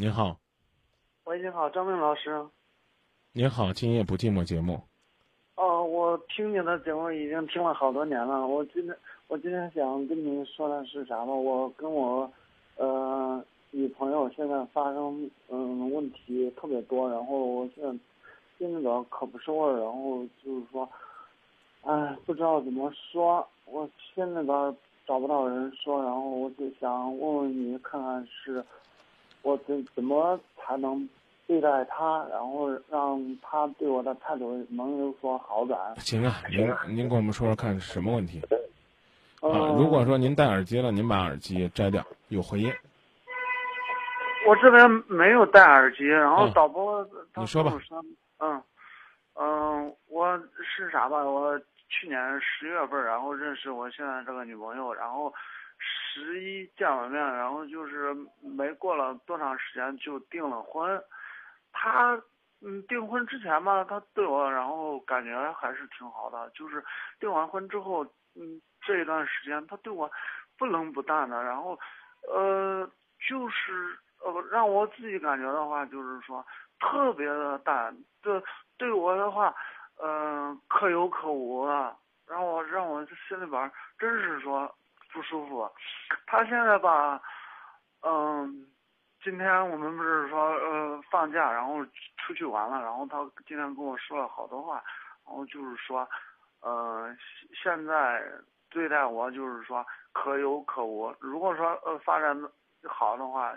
您好，喂，你好，张明老师。您好，今夜不寂寞节目。哦，我听你的节目已经听了好多年了。我今天我今天想跟您说的是啥吧？我跟我呃女朋友现在发生嗯问题特别多，然后我现在心里边可不是味儿，然后就是说，哎，不知道怎么说，我心里边找不到人说，然后我就想问问你，看看是我怎怎么才能对待他，然后让他对我的态度能有所好转。行啊，您您跟我们说说看什么问题啊？嗯如果说您戴耳机了，您把耳机摘掉，有回音。我这边没有戴耳机，然后嗯导播他你说吧嗯嗯，我是啥吧？我去年十月份，然后认识我现在这个女朋友，然后十一见完面，然后就是没过了多长时间就订了婚。他嗯订婚之前吧，他对我然后感觉还是挺好的，就是订完婚之后，嗯这一段时间他对我不冷不淡的，然后呃就是呃让我自己感觉的话，就是说特别的淡，对对我的话，嗯、可有可无的，让我让我心里边真是说不舒服。他现在吧，嗯、今天我们不是说呃放假，然后出去玩了，然后他今天跟我说了好多话，然后就是说，呃现在对待我就是说可有可无。如果说呃发展得好的话，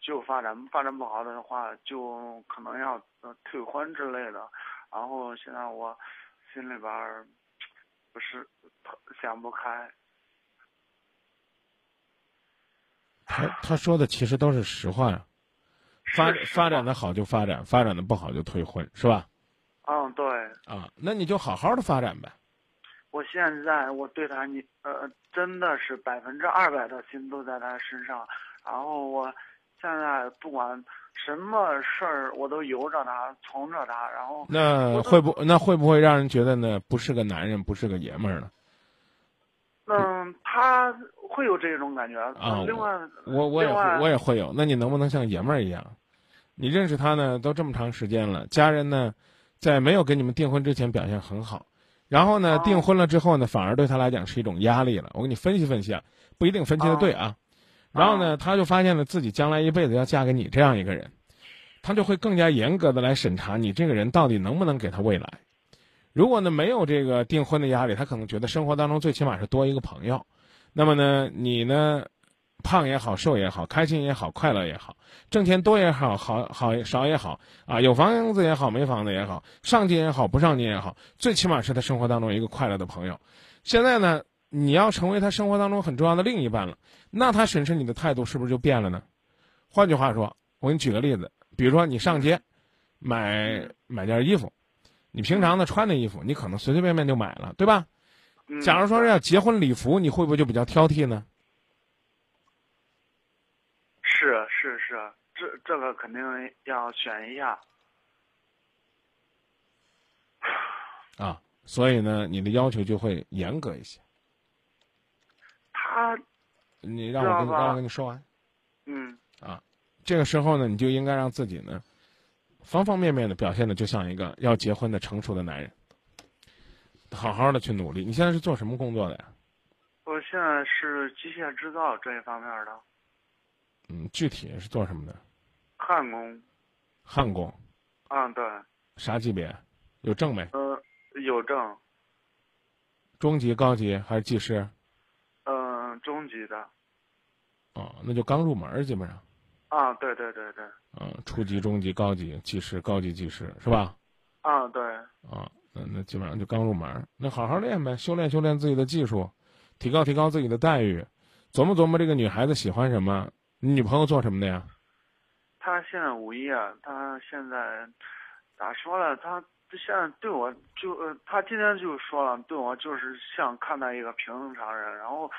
就发展；发展不好的话，就可能要退婚之类的。然后现在我心里边不是想不开。他他说的其实都是实话呀。发发展话的好就发展，发展的不好就退婚，是吧？嗯，对，啊，那你就好好的发展呗。我现在我对他你呃真的是百分之二百的心都在他身上，然后我现在不管什么事儿我都由着他，从着他，然后那会不那会不会让人觉得呢不是个男人，不是个爷们儿呢？嗯，他会有这种感觉。啊另外，我我也会我也会有。那你能不能像爷们儿一样？你认识他呢都这么长时间了，家人呢，在没有给你们订婚之前表现很好，然后呢哦订婚了之后呢，反而对他来讲是一种压力了。我给你分析分析啊，不一定分析的对啊。然后呢，他就发现了自己将来一辈子要嫁给你这样一个人，他就会更加严格的来审查你这个人到底能不能给他未来。如果呢没有这个订婚的压力，他可能觉得生活当中最起码是多一个朋友。那么呢，你呢，胖也好，瘦也好，开心也好，快乐也好，挣钱多也好，好好少也好啊，有房子也好，没房子也好，上进也好，不上进也好，最起码是他生活当中一个快乐的朋友。现在呢，你要成为他生活当中很重要的另一半了，那他审视你的态度是不是就变了呢？换句话说，我给你举个例子，比如说你上街买买件衣服，你平常的穿的衣服，你可能随随便便就买了，对吧？嗯假如说是要结婚礼服，你会不会就比较挑剔呢？是是是，这这个肯定要选一下。啊，所以呢，你的要求就会严格一些。他你让我跟你知道吧让我跟你说完，嗯啊这个时候呢，你就应该让自己呢，方方面面的表现的就像一个要结婚的成熟的男人，好好的去努力。你现在是做什么工作的呀？我现在是机械制造这一方面的嗯，具体是做什么的？焊工。焊工，嗯，对，啥级别？有证没？呃，有证，中级、高级还是技师？嗯、中级的。哦，那就刚入门儿，基本上。啊，对对对对，嗯，初级、中级、高级、技师、高级技师是吧？啊对，啊，那那基本上就刚入门儿，那好好练呗，修炼修炼自己的技术，提高提高自己的待遇，琢磨琢磨这个女孩子喜欢什么，你女朋友做什么的呀？他现在无业，他现在咋说了？他现在对我就呃，他今天就说了，对我就是像看待一个平常人，然后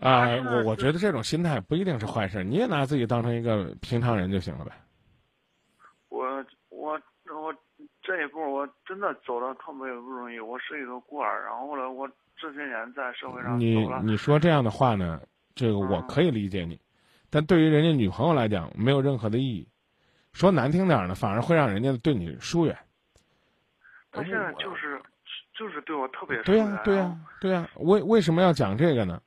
啊我我觉得这种心态不一定是坏事，你也拿自己当成一个平常人就行了呗。我我我这一步我真的走的特别不容易，我是一个孤儿，然后呢，我这些年在社会上你，你说这样的话呢，这个我嗯可以理解你，但对于人家女朋友来讲没有任何的意义。说难听点儿呢，反而会让人家对你疏远。他现在就是就是对我特别对呀、对呀、对呀、为为什么要讲这个呢？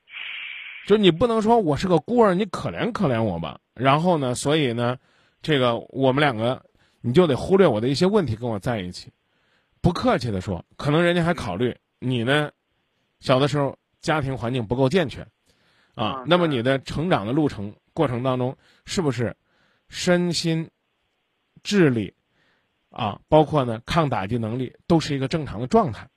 就你不能说我是个孤儿，你可怜可怜我吧。然后呢，所以呢，这个我们两个你就得忽略我的一些问题，跟我在一起。不客气的说，可能人家还考虑你呢，小的时候家庭环境不够健全，啊嗯，那么你的成长的路程过程当中，是不是身心、智力啊，包括呢抗打击能力，都是一个正常的状态？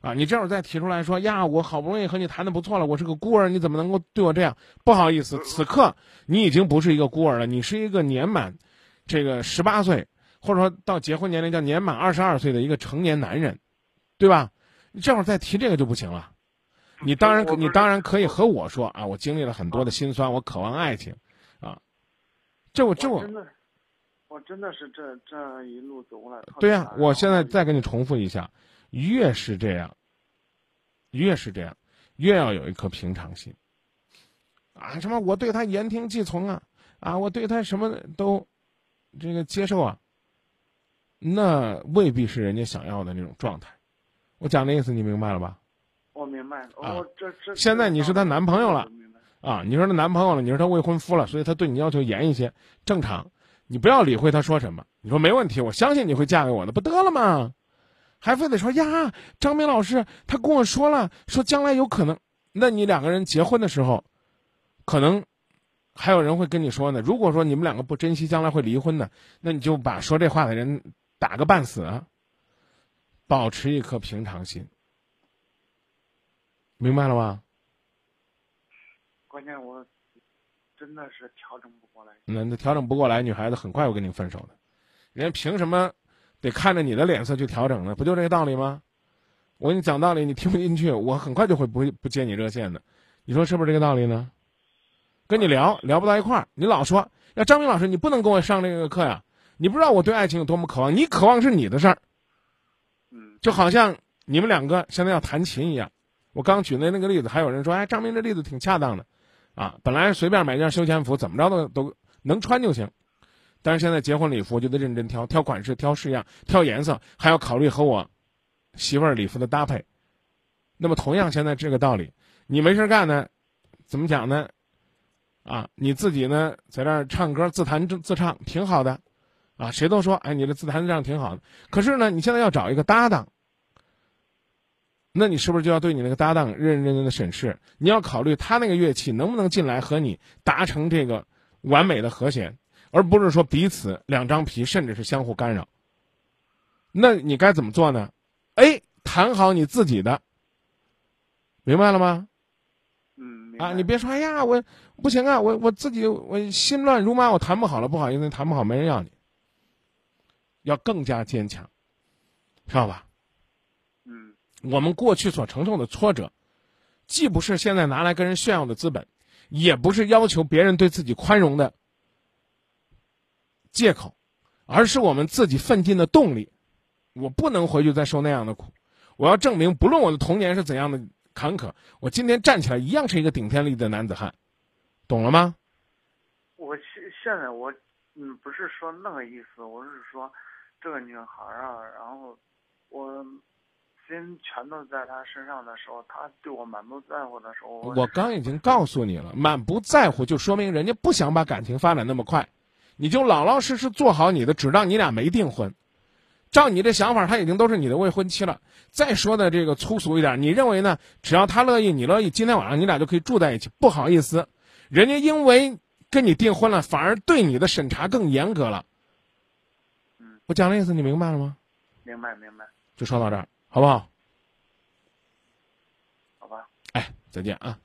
啊，你这会儿再提出来说呀，我好不容易和你谈的不错了，我是个孤儿，你怎么能够对我这样？不好意思，此刻你已经不是一个孤儿了，你是一个年满这个十八岁，或者说到结婚年龄叫年满二十二岁的一个成年男人，对吧？你这会儿再提这个就不行了。你当然你当然可以和我说啊，我经历了很多的辛酸，我渴望爱情，啊，这我这我我真的，我真的是这这一路走过来对呀、难我现在再给你重复一下，越是这样，越是这样，越要有一颗平常心。啊，什么我对他言听计从啊，啊，我对他什么都这个接受啊，那未必是人家想要的那种状态。我讲的意思你明白了吧？我明白，啊我这这现在你是她男朋友了啊，你说她男朋友了，你说她未婚夫了，所以她对你要求严一些，正常。你不要理会她说什么，你说没问题，我相信你会嫁给我的，不得了吗？还非得说呀，张明老师他跟我说了，说将来有可能，那你两个人结婚的时候，可能还有人会跟你说呢。如果说你们两个不珍惜，将来会离婚的，那你就把说这话的人打个半死啊，保持一颗平常心，明白了吗？关键我真的是调整不过来。那那调整不过来，女孩子很快会跟你分手的。人家凭什么得看着你的脸色去调整呢？不就这个道理吗？我跟你讲道理，你听不进去，我很快就会不不接你热线的。你说是不是这个道理呢？跟你聊聊不到一块儿，你老说要，张明老师，你不能跟我上这个课呀！你不知道我对爱情有多么渴望，你渴望是你的事儿，嗯，就好像你们两个现在要弹琴一样。我刚举的那个例子，还有人说，哎，张明这例子挺恰当的，啊，本来随便买件休闲服，怎么着都都能穿就行。但是现在结婚礼服就得认真挑，挑款式、挑式样、挑颜色，还要考虑和我媳妇儿礼服的搭配。那么同样，现在这个道理，你没事干呢，怎么讲呢？啊，你自己呢在这儿唱歌自弹自自唱挺好的，啊，谁都说哎你的自弹自唱挺好的。可是呢，你现在要找一个搭档，那你是不是就要对你那个搭档认认真真的审视？你要考虑他那个乐器能不能进来和你达成这个完美的和弦，而不是说彼此两张皮，甚至是相互干扰。那你该怎么做呢？哎，弹好你自己的，明白了吗？嗯，明啊，你别说，哎呀，我不行啊，我我自己我心乱如麻，我弹不好了，不好意思，弹不好没人要你，要更加坚强，知道吧？嗯我们过去所承受的挫折，既不是现在拿来跟人炫耀的资本，也不是要求别人对自己宽容的借口，而是我们自己奋进的动力。我不能回去再受那样的苦，我要证明，不论我的童年是怎样的坎坷，我今天站起来一样是一个顶天立地的男子汉，懂了吗？我现现在我嗯不是说那个意思，我是说这个女孩儿啊，然后我心全都在她身上的时候，她对我满不在乎的时候，我刚已经告诉你了，满不在乎就说明人家不想把感情发展那么快，你就老老实实做好你的，只当你俩没订婚。照你这想法，他已经都是你的未婚妻了。再说的这个粗俗一点，你认为呢？只要他乐意，你乐意，今天晚上你俩就可以住在一起。不好意思，人家因为跟你订婚了，反而对你的审查更严格了。嗯，我讲的意思你明白了吗？明白明白，就说到这儿，好不好？好吧。哎，再见啊。